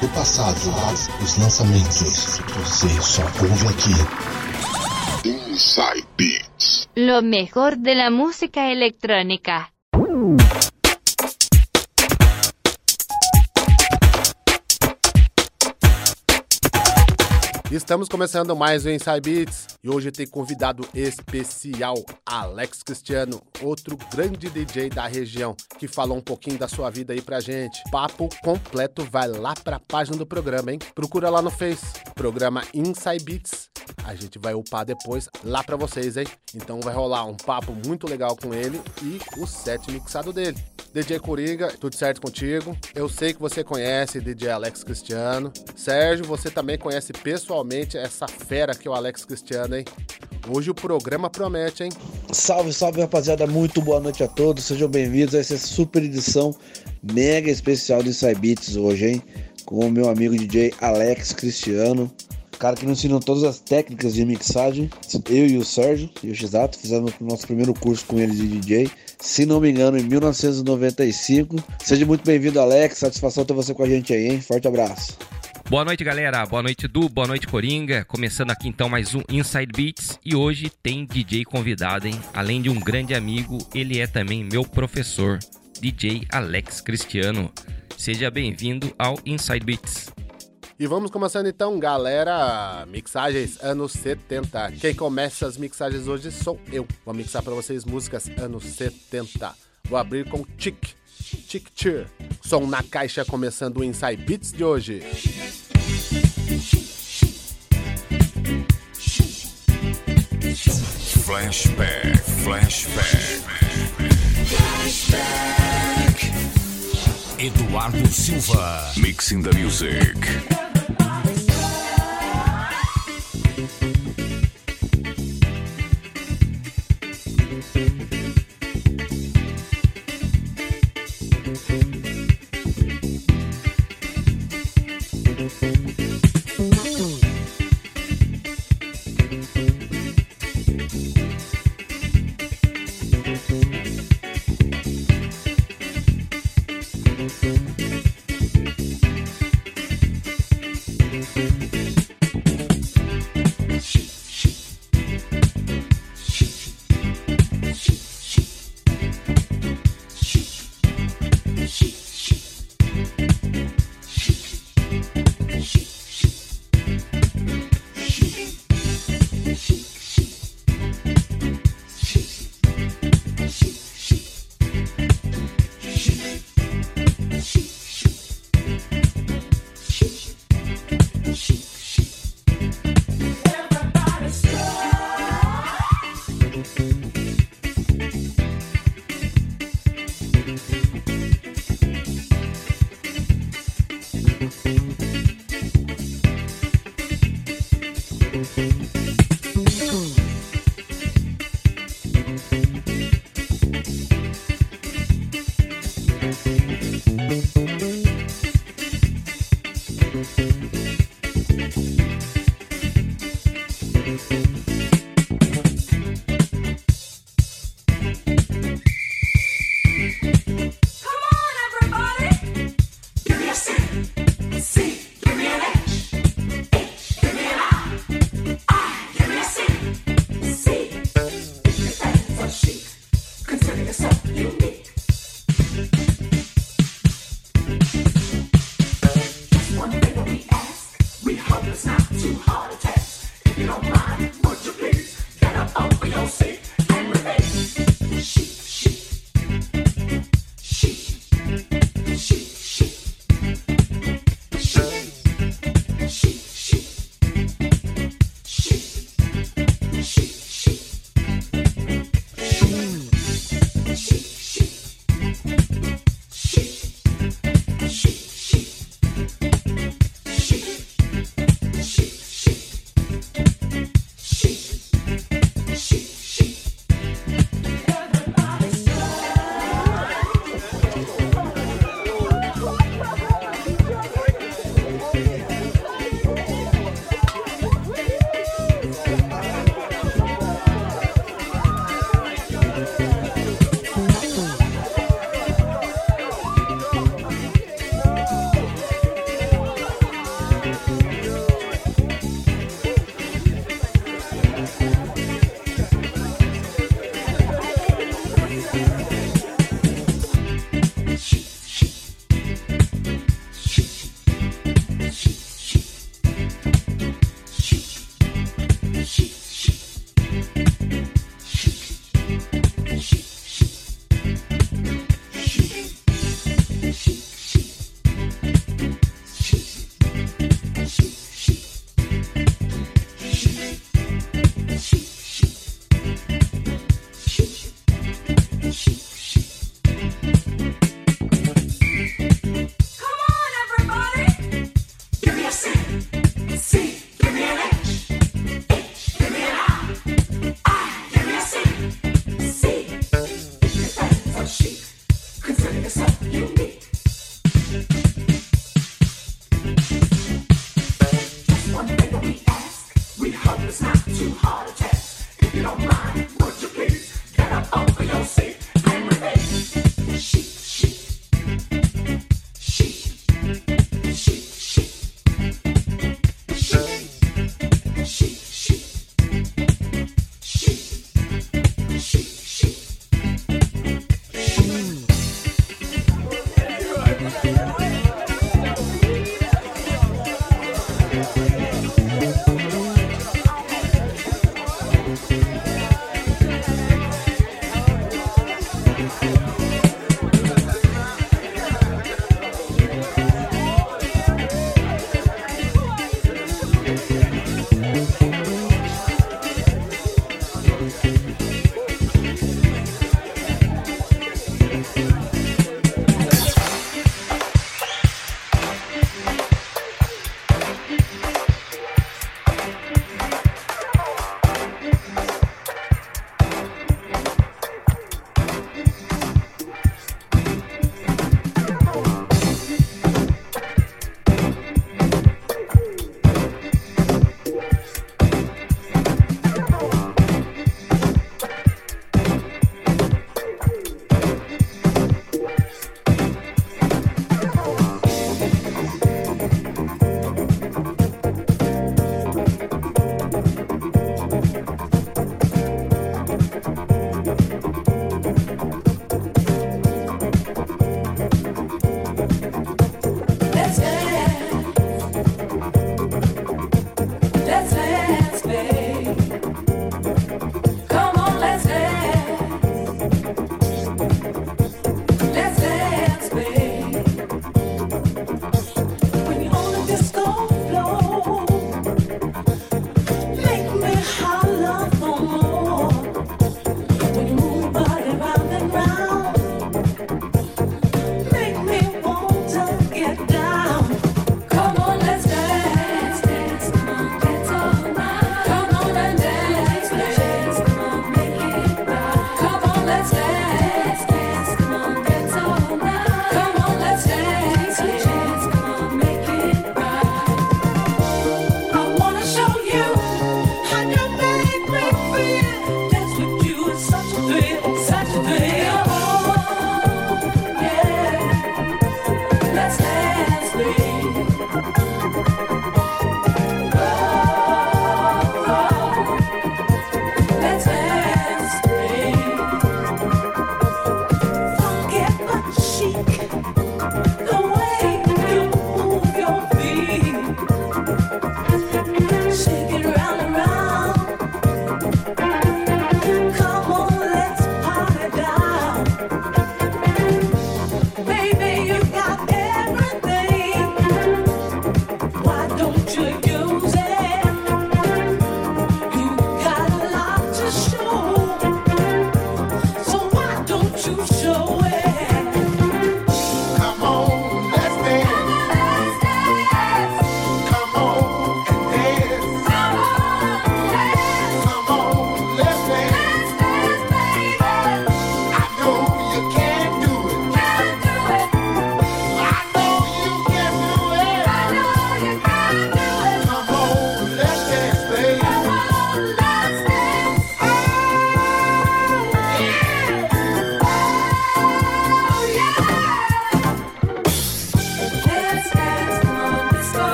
do passado, os lançamentos. Você só ouve aqui. Inside Beats. Lo mejor de la música electrónica. Estamos começando mais um Inside Beats e hoje tem convidado especial Alex Cristiano, outro grande DJ da região, que falou um pouquinho da sua vida aí pra gente. Papo completo, vai lá pra página do programa, hein? Procura lá no Face, programa Inside Beats. A gente vai upar depois lá pra vocês, hein? Então vai rolar um papo muito legal com ele e o set mixado dele. DJ Coringa, tudo certo contigo? Eu sei que você conhece DJ Alex Cristiano. Sérgio, você também conhece pessoalmente essa fera que é o Alex Cristiano, hein? Hoje o programa promete, hein? Salve, salve rapaziada, muito boa noite a todos, sejam bem-vindos a essa super edição mega especial do Inside Beats hoje, hein? Com o meu amigo DJ Alex Cristiano, cara que nos ensinou todas as técnicas de mixagem. Eu e o Sérgio e o Xato fizemos o nosso primeiro curso com ele de DJ, se não me engano, em 1995. Seja muito bem-vindo, Alex, satisfação ter você com a gente aí, hein? Forte abraço. Boa noite, galera. Boa noite, Du. Boa noite, Coringa. Começando aqui então mais um Inside Beats. E hoje tem DJ convidado, hein? Além de um grande amigo, ele é também meu professor, DJ Alex Cristiano. Seja bem-vindo ao Inside Beats. E vamos começando então, galera. Mixagens anos 70. Quem começa as mixagens hoje sou eu. Vou mixar para vocês músicas anos 70. Vou abrir com Chick. Chick Cheer. Som na caixa começando o Inside Beats de hoje. Flashback, flashback. Flashback. Eduardo Silva. Mixing the music. it's not too hard.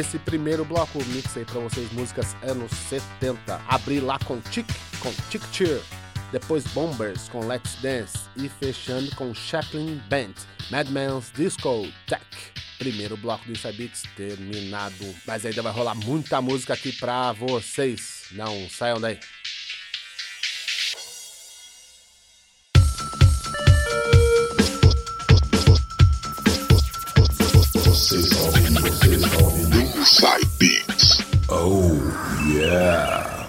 Nesse primeiro bloco, mixei para vocês músicas anos 70. Abri lá com Tick, com Tick Cheer. Depois Bombers com Let's Dance. E fechando com Chaplin Band, Madman's Disco Tech. Primeiro bloco do Beats terminado. Mas ainda vai rolar muita música aqui pra vocês. Não saiam daí. Yeah.